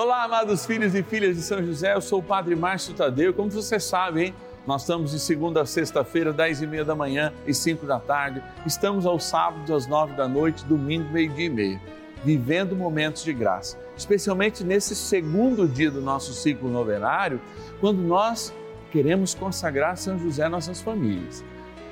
Olá, amados filhos e filhas de São José, eu sou o Padre Márcio Tadeu. Como você sabe, hein? Nós estamos de segunda a sexta-feira, dez e meia da manhã e cinco da tarde. Estamos aos sábados, às nove da noite, domingo, meio-dia e meia, vivendo momentos de graça. Especialmente nesse segundo dia do nosso ciclo novenário, quando nós queremos consagrar São José às nossas famílias.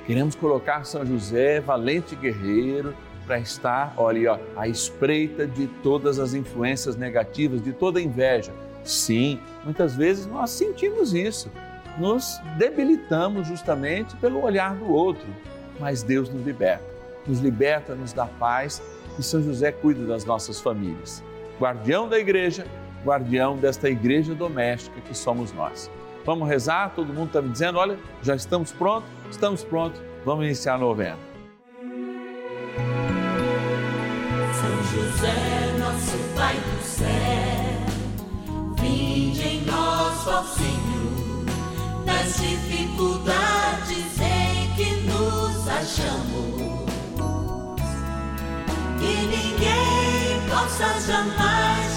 Queremos colocar São José, valente guerreiro, para estar, olha, ó, à espreita de todas as influências negativas, de toda inveja. Sim, muitas vezes nós sentimos isso, nos debilitamos justamente pelo olhar do outro, mas Deus nos liberta, nos liberta, nos dá paz e São José cuida das nossas famílias. Guardião da igreja, guardião desta igreja doméstica que somos nós. Vamos rezar? Todo mundo está me dizendo, olha, já estamos prontos? Estamos prontos, vamos iniciar a novena. José, nosso Pai do céu, vinde em nós, Senhor, nas dificuldades em que nos achamos. Que ninguém possa jamais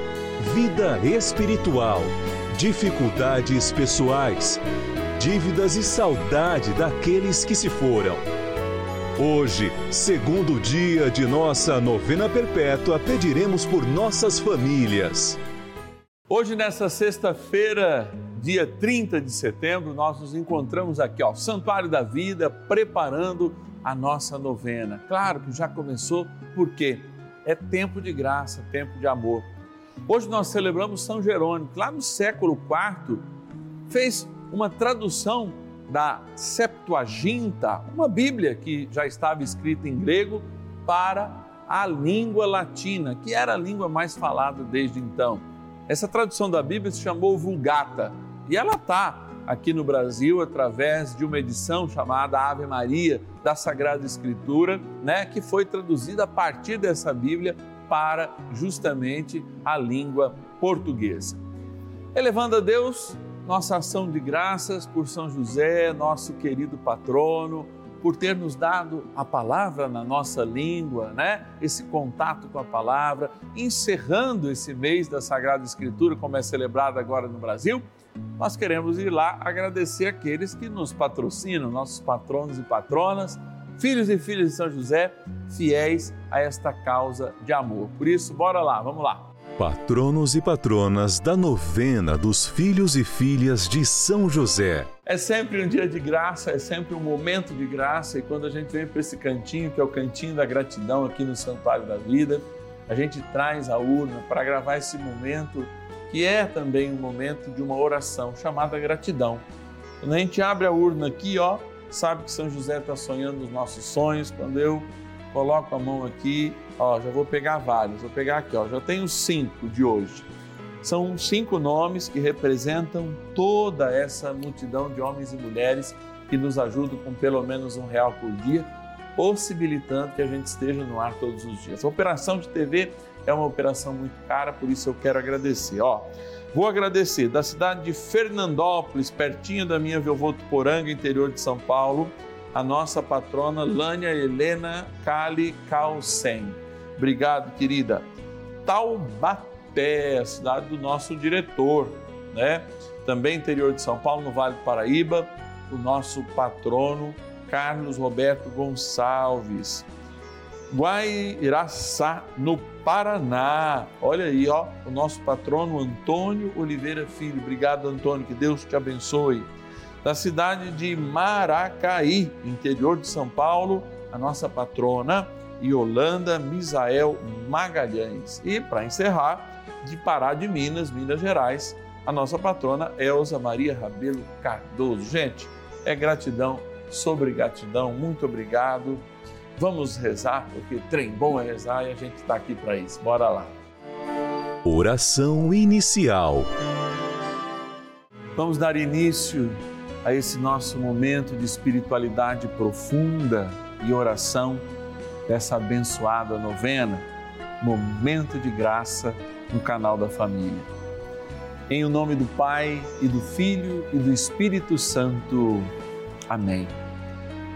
vida espiritual, dificuldades pessoais, dívidas e saudade daqueles que se foram. Hoje, segundo dia de nossa novena perpétua, pediremos por nossas famílias. Hoje, nessa sexta-feira, dia 30 de setembro, nós nos encontramos aqui, ó, Santuário da Vida, preparando a nossa novena. Claro que já começou, porque é tempo de graça, tempo de amor. Hoje nós celebramos São Jerônimo, que lá no século IV fez uma tradução da Septuaginta, uma Bíblia que já estava escrita em grego, para a língua latina, que era a língua mais falada desde então. Essa tradução da Bíblia se chamou Vulgata e ela está aqui no Brasil através de uma edição chamada Ave Maria da Sagrada Escritura, né, que foi traduzida a partir dessa Bíblia para justamente a língua portuguesa. Elevando a Deus nossa ação de graças por São José, nosso querido patrono, por ter nos dado a palavra na nossa língua, né? Esse contato com a palavra, encerrando esse mês da Sagrada Escritura, como é celebrado agora no Brasil, nós queremos ir lá agradecer aqueles que nos patrocinam, nossos patronos e patronas filhos e filhas de São José, fiéis a esta causa de amor. Por isso, bora lá, vamos lá. Patronos e patronas da novena dos filhos e filhas de São José. É sempre um dia de graça, é sempre um momento de graça, e quando a gente vem para esse cantinho, que é o cantinho da gratidão aqui no Santuário da Vida, a gente traz a urna para gravar esse momento, que é também um momento de uma oração chamada gratidão. Quando a gente abre a urna aqui, ó, sabe que São José está sonhando os nossos sonhos. Quando eu coloco a mão aqui, ó, já vou pegar vários, vou pegar aqui, ó, já tenho cinco de hoje. São cinco nomes que representam toda essa multidão de homens e mulheres que nos ajudam com pelo menos um real por dia, possibilitando que a gente esteja no ar todos os dias. A operação de TV é uma operação muito cara, por isso eu quero agradecer. Ó, Vou agradecer da cidade de Fernandópolis, pertinho da minha Votuporanga, interior de São Paulo, a nossa patrona Lânia Helena Cali Calcem. Obrigado, querida. Taubaté, a cidade do nosso diretor, né? Também interior de São Paulo, no Vale do Paraíba, o nosso patrono Carlos Roberto Gonçalves. Guairaçá, no Paraná. Olha aí, ó, o nosso patrono Antônio Oliveira Filho. Obrigado, Antônio, que Deus te abençoe. Da cidade de Maracaí, interior de São Paulo, a nossa patrona Yolanda Misael Magalhães. E para encerrar, de Pará de Minas, Minas Gerais, a nossa patrona Elza Maria Rabelo Cardoso. Gente, é gratidão sobre gratidão, muito obrigado. Vamos rezar, porque trem bom é rezar e a gente está aqui para isso. Bora lá. Oração inicial. Vamos dar início a esse nosso momento de espiritualidade profunda e oração dessa abençoada novena, Momento de Graça no canal da Família. Em o nome do Pai e do Filho e do Espírito Santo. Amém.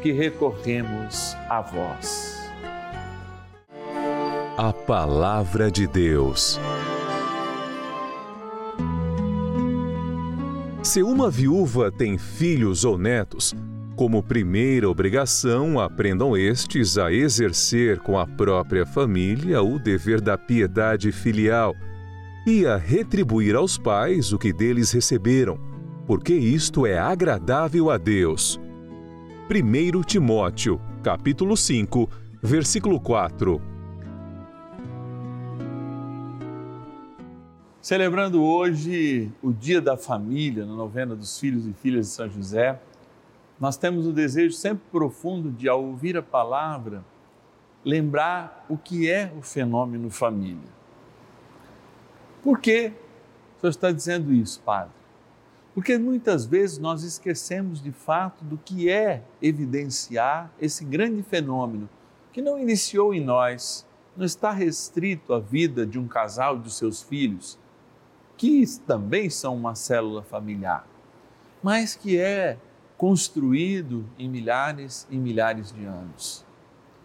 que recorremos a vós. A Palavra de Deus. Se uma viúva tem filhos ou netos, como primeira obrigação, aprendam estes a exercer com a própria família o dever da piedade filial e a retribuir aos pais o que deles receberam, porque isto é agradável a Deus. 1 Timóteo, capítulo 5, versículo 4. Celebrando hoje o Dia da Família, na novena dos filhos e filhas de São José, nós temos o desejo sempre profundo de, ao ouvir a palavra, lembrar o que é o fenômeno família. Por que o senhor está dizendo isso, Padre? Porque muitas vezes nós esquecemos de fato do que é evidenciar esse grande fenômeno que não iniciou em nós, não está restrito à vida de um casal e dos seus filhos, que também são uma célula familiar, mas que é construído em milhares e milhares de anos.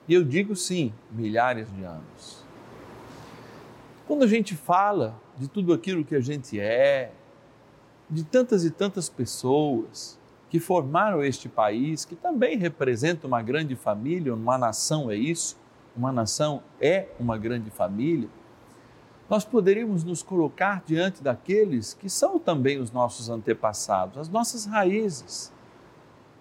E eu digo sim, milhares de anos. Quando a gente fala de tudo aquilo que a gente é, de tantas e tantas pessoas que formaram este país, que também representa uma grande família, uma nação é isso, uma nação é uma grande família, nós poderíamos nos colocar diante daqueles que são também os nossos antepassados, as nossas raízes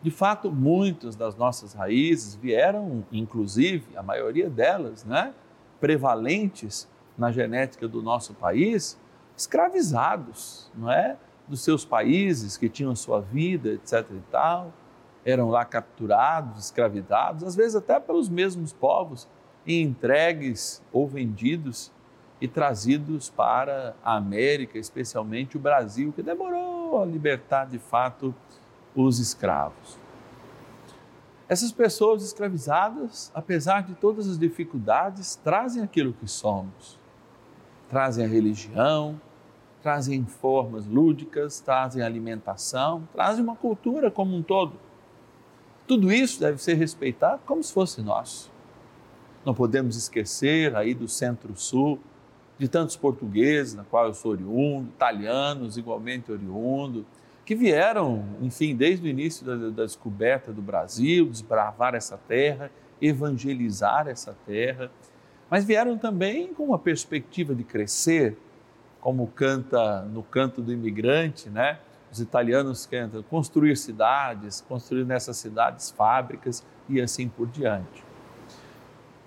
de fato, muitas das nossas raízes vieram, inclusive, a maioria delas, né, prevalentes na genética do nosso país, escravizados, não é? Dos seus países que tinham sua vida, etc e tal, eram lá capturados, escravizados, às vezes até pelos mesmos povos, e entregues ou vendidos e trazidos para a América, especialmente o Brasil, que demorou a libertar de fato os escravos. Essas pessoas escravizadas, apesar de todas as dificuldades, trazem aquilo que somos. Trazem a religião, trazem formas lúdicas, trazem alimentação, trazem uma cultura como um todo. Tudo isso deve ser respeitado como se fosse nosso. Não podemos esquecer aí do Centro-Sul, de tantos portugueses, na qual eu sou oriundo, italianos igualmente oriundo, que vieram, enfim, desde o início da, da descoberta do Brasil, desbravar essa terra, evangelizar essa terra, mas vieram também com uma perspectiva de crescer, como canta no canto do imigrante, né? Os italianos cantam construir cidades, construir nessas cidades fábricas e assim por diante.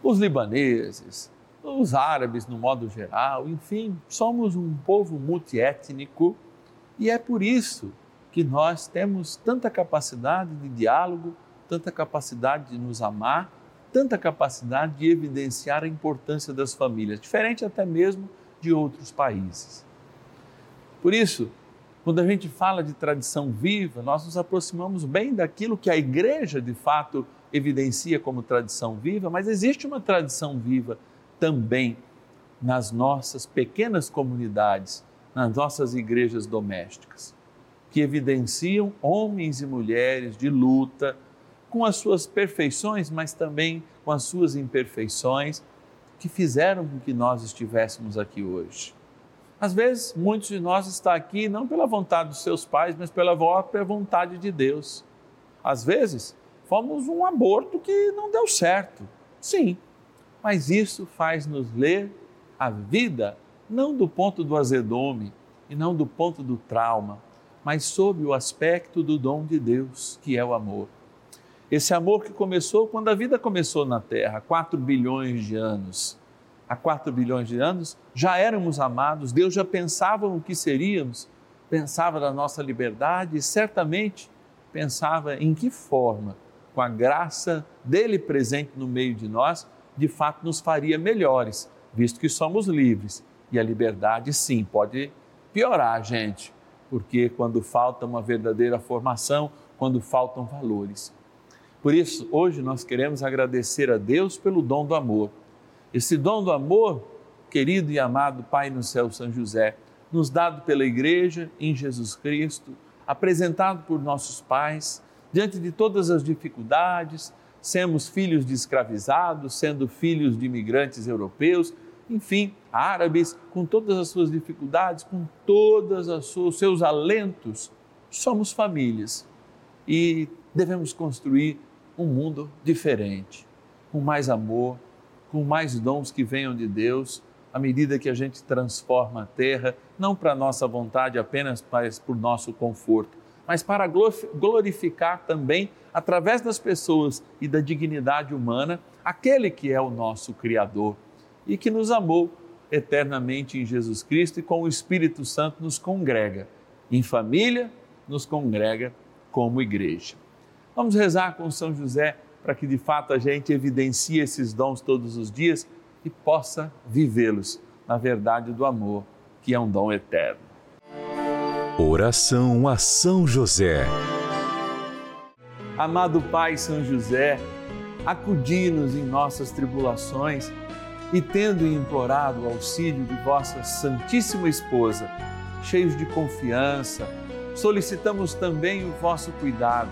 Os libaneses, os árabes no modo geral, enfim, somos um povo multiétnico e é por isso que nós temos tanta capacidade de diálogo, tanta capacidade de nos amar, tanta capacidade de evidenciar a importância das famílias, diferente até mesmo de outros países. Por isso, quando a gente fala de tradição viva, nós nos aproximamos bem daquilo que a igreja de fato evidencia como tradição viva, mas existe uma tradição viva também nas nossas pequenas comunidades, nas nossas igrejas domésticas, que evidenciam homens e mulheres de luta, com as suas perfeições, mas também com as suas imperfeições, que fizeram com que nós estivéssemos aqui hoje. Às vezes, muitos de nós estão aqui não pela vontade dos seus pais, mas pela própria vontade de Deus. Às vezes, fomos um aborto que não deu certo. Sim, mas isso faz-nos ler a vida não do ponto do azedume e não do ponto do trauma, mas sob o aspecto do dom de Deus, que é o amor. Esse amor que começou quando a vida começou na Terra, 4 bilhões de anos. Há 4 bilhões de anos já éramos amados, Deus já pensava o que seríamos, pensava da nossa liberdade e certamente pensava em que forma, com a graça dele presente no meio de nós, de fato nos faria melhores, visto que somos livres. E a liberdade, sim, pode piorar, gente, porque quando falta uma verdadeira formação, quando faltam valores. Por isso, hoje nós queremos agradecer a Deus pelo dom do amor. Esse dom do amor, querido e amado Pai no céu, São José, nos dado pela Igreja em Jesus Cristo, apresentado por nossos pais, diante de todas as dificuldades, semos filhos de escravizados, sendo filhos de imigrantes europeus, enfim, árabes, com todas as suas dificuldades, com todos os seus alentos, somos famílias e devemos construir um mundo diferente, com mais amor, com mais dons que venham de Deus, à medida que a gente transforma a terra, não para nossa vontade apenas, mas por nosso conforto, mas para glorificar também, através das pessoas e da dignidade humana, aquele que é o nosso Criador e que nos amou eternamente em Jesus Cristo e com o Espírito Santo nos congrega. Em família, nos congrega como igreja. Vamos rezar com São José para que de fato a gente evidencie esses dons todos os dias e possa vivê-los na verdade do amor, que é um dom eterno. Oração a São José. Amado Pai São José, acudi-nos em nossas tribulações e, tendo implorado o auxílio de vossa Santíssima Esposa, cheios de confiança, solicitamos também o vosso cuidado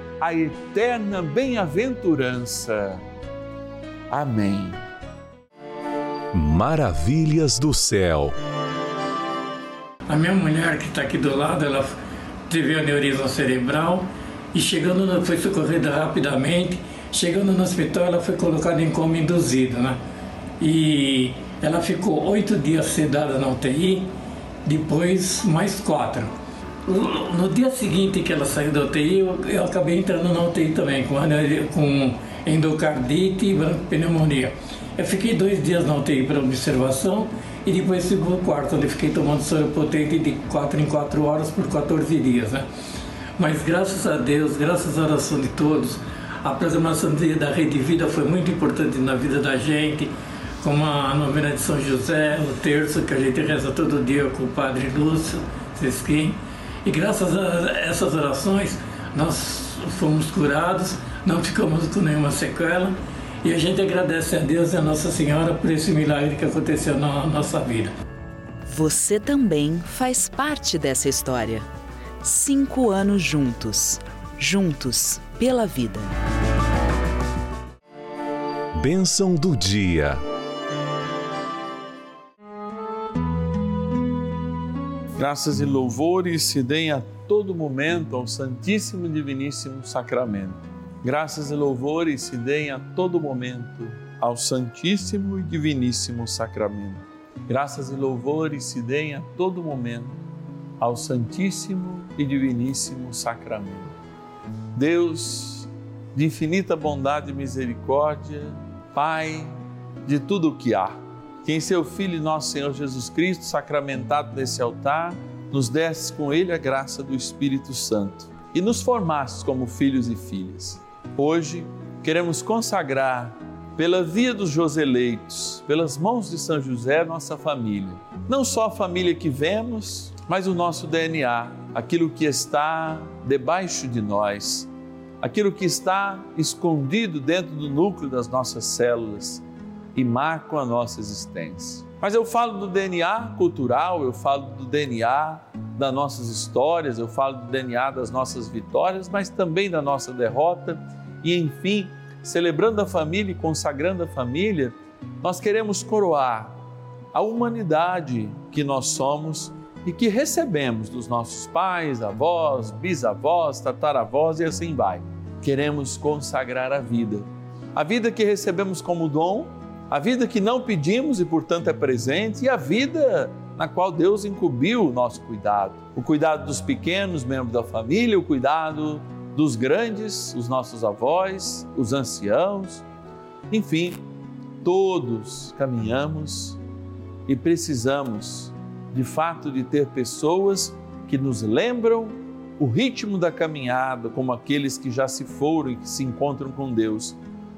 a eterna bem-aventurança. Amém. Maravilhas do céu. A minha mulher que está aqui do lado, ela teve aneurisma cerebral e chegando, no, foi socorrida rapidamente. Chegando no hospital, ela foi colocada em coma induzido, né? E ela ficou oito dias sedada na UTI, depois mais quatro. No dia seguinte que ela saiu da UTI, eu, eu acabei entrando na UTI também, com, com endocardite e pneumonia. Eu fiquei dois dias na UTI para observação e depois fui para o quarto, onde fiquei tomando soro potente de 4 em 4 horas por 14 dias. Né? Mas graças a Deus, graças à oração de todos, a programação da Rede Vida foi muito importante na vida da gente, como a novena de São José, o terço que a gente reza todo dia com o Padre Lúcio Sesquim. E graças a essas orações, nós fomos curados, não ficamos com nenhuma sequela. E a gente agradece a Deus e a Nossa Senhora por esse milagre que aconteceu na nossa vida. Você também faz parte dessa história. Cinco anos juntos. Juntos pela vida. Bênção do dia. Graças e louvores se deem a todo momento ao Santíssimo e Diviníssimo Sacramento. Graças e louvores se deem a todo momento ao Santíssimo e Diviníssimo Sacramento. Graças e louvores se deem a todo momento ao Santíssimo e Diviníssimo Sacramento. Deus de infinita bondade e misericórdia, Pai de tudo o que há que em seu Filho nosso Senhor Jesus Cristo, sacramentado nesse altar, nos desse com ele a graça do Espírito Santo e nos formasse como filhos e filhas. Hoje queremos consagrar pela via dos Joseleitos, pelas mãos de São José, nossa família. Não só a família que vemos, mas o nosso DNA, aquilo que está debaixo de nós, aquilo que está escondido dentro do núcleo das nossas células e marcam a nossa existência. Mas eu falo do DNA cultural, eu falo do DNA das nossas histórias, eu falo do DNA das nossas vitórias, mas também da nossa derrota e, enfim, celebrando a família e consagrando a família, nós queremos coroar a humanidade que nós somos e que recebemos dos nossos pais, avós, bisavós, tataravós e assim vai. Queremos consagrar a vida. A vida que recebemos como dom a vida que não pedimos e, portanto, é presente, e a vida na qual Deus incumbiu o nosso cuidado. O cuidado dos pequenos, membros da família, o cuidado dos grandes, os nossos avós, os anciãos, enfim, todos caminhamos e precisamos, de fato, de ter pessoas que nos lembram o ritmo da caminhada, como aqueles que já se foram e que se encontram com Deus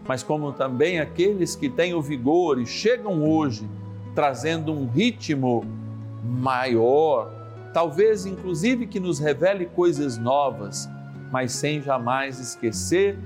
mas como também aqueles que têm o vigor e chegam hoje trazendo um ritmo maior, talvez inclusive que nos revele coisas novas, mas sem jamais esquecer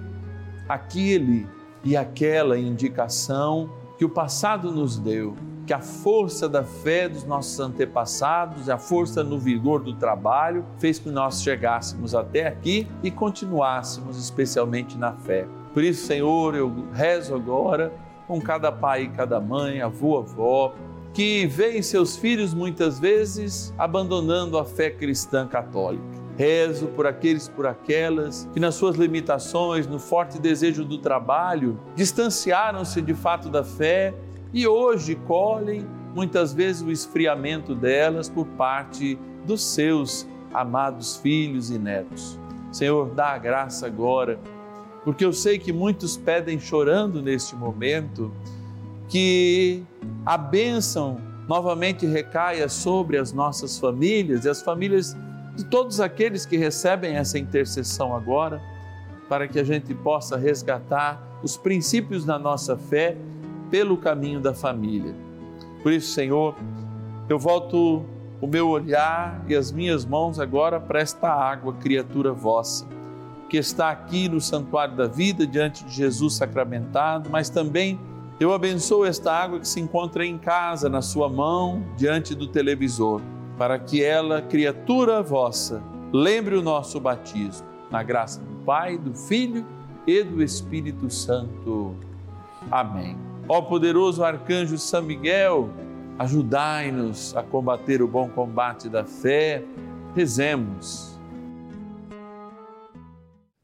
aquele e aquela indicação que o passado nos deu, que a força da fé dos nossos antepassados, a força no vigor do trabalho, fez que nós chegássemos até aqui e continuássemos especialmente na fé. Por isso, Senhor, eu rezo agora com cada pai e cada mãe, avô, avó, que veem seus filhos muitas vezes abandonando a fé cristã católica. Rezo por aqueles, por aquelas que, nas suas limitações, no forte desejo do trabalho, distanciaram-se de fato da fé e hoje colhem muitas vezes o esfriamento delas por parte dos seus amados filhos e netos. Senhor, dá a graça agora porque eu sei que muitos pedem chorando neste momento que a bênção novamente recaia sobre as nossas famílias e as famílias de todos aqueles que recebem essa intercessão agora, para que a gente possa resgatar os princípios da nossa fé pelo caminho da família. Por isso, Senhor, eu volto o meu olhar e as minhas mãos agora para esta água, criatura vossa, que está aqui no santuário da vida, diante de Jesus sacramentado, mas também eu abençoo esta água que se encontra em casa, na sua mão, diante do televisor, para que ela, criatura vossa, lembre o nosso batismo, na graça do Pai, do Filho e do Espírito Santo. Amém. Ó poderoso arcanjo São Miguel, ajudai-nos a combater o bom combate da fé. Rezemos.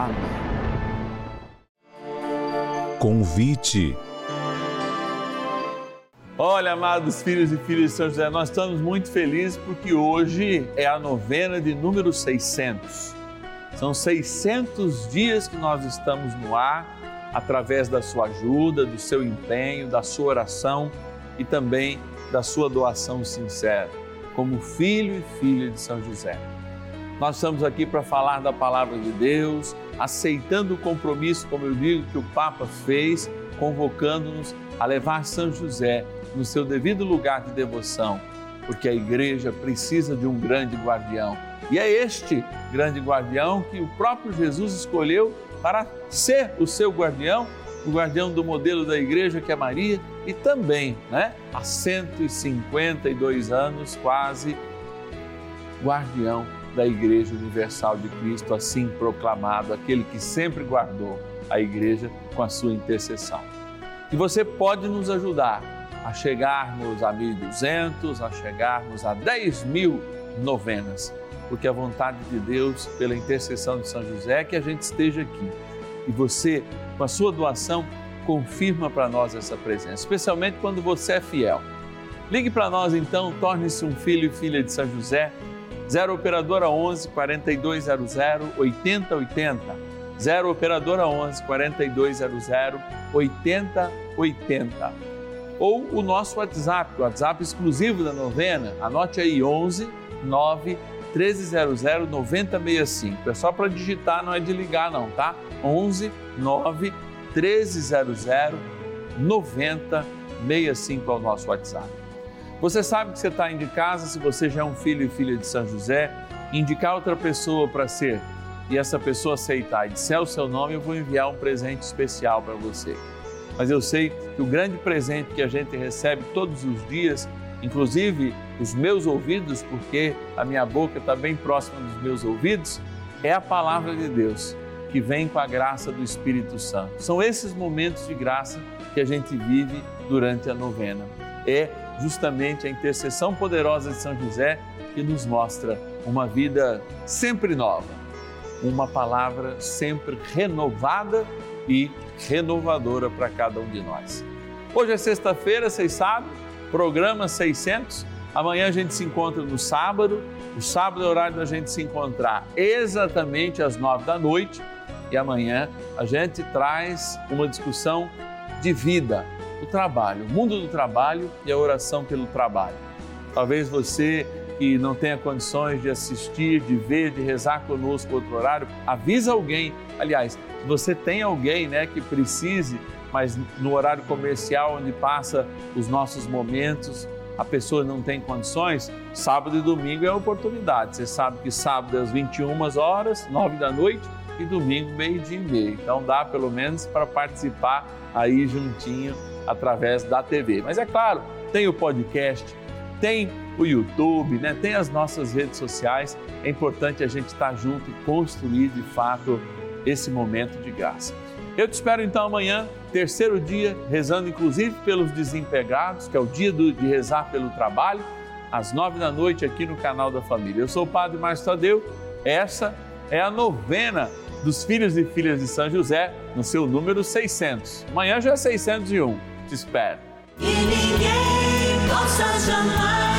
Amém. Convite. Olha, amados filhos e filhas de São José, nós estamos muito felizes porque hoje é a novena de número 600. São 600 dias que nós estamos no ar através da sua ajuda, do seu empenho, da sua oração e também da sua doação sincera, como filho e filha de São José. Nós estamos aqui para falar da palavra de Deus, aceitando o compromisso, como eu digo, que o Papa fez, convocando-nos a levar São José no seu devido lugar de devoção, porque a igreja precisa de um grande guardião. E é este grande guardião que o próprio Jesus escolheu para ser o seu guardião, o guardião do modelo da igreja que é Maria e também, né, há 152 anos quase guardião da Igreja Universal de Cristo, assim proclamado, aquele que sempre guardou a igreja com a sua intercessão. E você pode nos ajudar a chegarmos a 1.200, a chegarmos a 10 mil novenas porque a vontade de Deus, pela intercessão de São José, é que a gente esteja aqui. E você, com a sua doação, confirma para nós essa presença, especialmente quando você é fiel. Ligue para nós então, torne-se um filho e filha de São José. 0 Operadora 11 4200 8080. 0 Operadora 11 4200 8080. Ou o nosso WhatsApp, o WhatsApp exclusivo da novena. Anote aí 11 9 1300 9065. É só para digitar, não é de ligar não, tá? 11 9 1300 9065 é o nosso WhatsApp. Você sabe que você está indo de casa, se você já é um filho e filha de São José, indicar outra pessoa para ser e essa pessoa aceitar e disser o seu nome, eu vou enviar um presente especial para você. Mas eu sei que o grande presente que a gente recebe todos os dias inclusive os meus ouvidos, porque a minha boca está bem próxima dos meus ouvidos, é a palavra de Deus que vem com a graça do Espírito Santo. São esses momentos de graça que a gente vive durante a novena. É justamente a intercessão poderosa de São José que nos mostra uma vida sempre nova, uma palavra sempre renovada e renovadora para cada um de nós. Hoje é sexta-feira, vocês sabem programa 600. Amanhã a gente se encontra no sábado. O sábado é o horário da gente se encontrar exatamente às nove da noite. E amanhã a gente traz uma discussão de vida, o trabalho, o mundo do trabalho e a oração pelo trabalho. Talvez você que não tenha condições de assistir, de ver, de rezar conosco outro horário, avisa alguém. Aliás, se você tem alguém né, que precise mas no horário comercial onde passa os nossos momentos, a pessoa não tem condições, sábado e domingo é oportunidade. Você sabe que sábado às 21 horas, 9 da noite e domingo meio-dia e meio. Então dá pelo menos para participar aí juntinho através da TV. Mas é claro, tem o podcast, tem o YouTube, né? tem as nossas redes sociais. É importante a gente estar junto e construir de fato esse momento de graça. Eu te espero então amanhã, terceiro dia, rezando inclusive pelos desempregados, que é o dia do, de rezar pelo trabalho, às nove da noite aqui no canal da Família. Eu sou o Padre Márcio Tadeu, essa é a novena dos filhos e filhas de São José, no seu número 600. Amanhã já é 601. Te espero. E ninguém possa jamais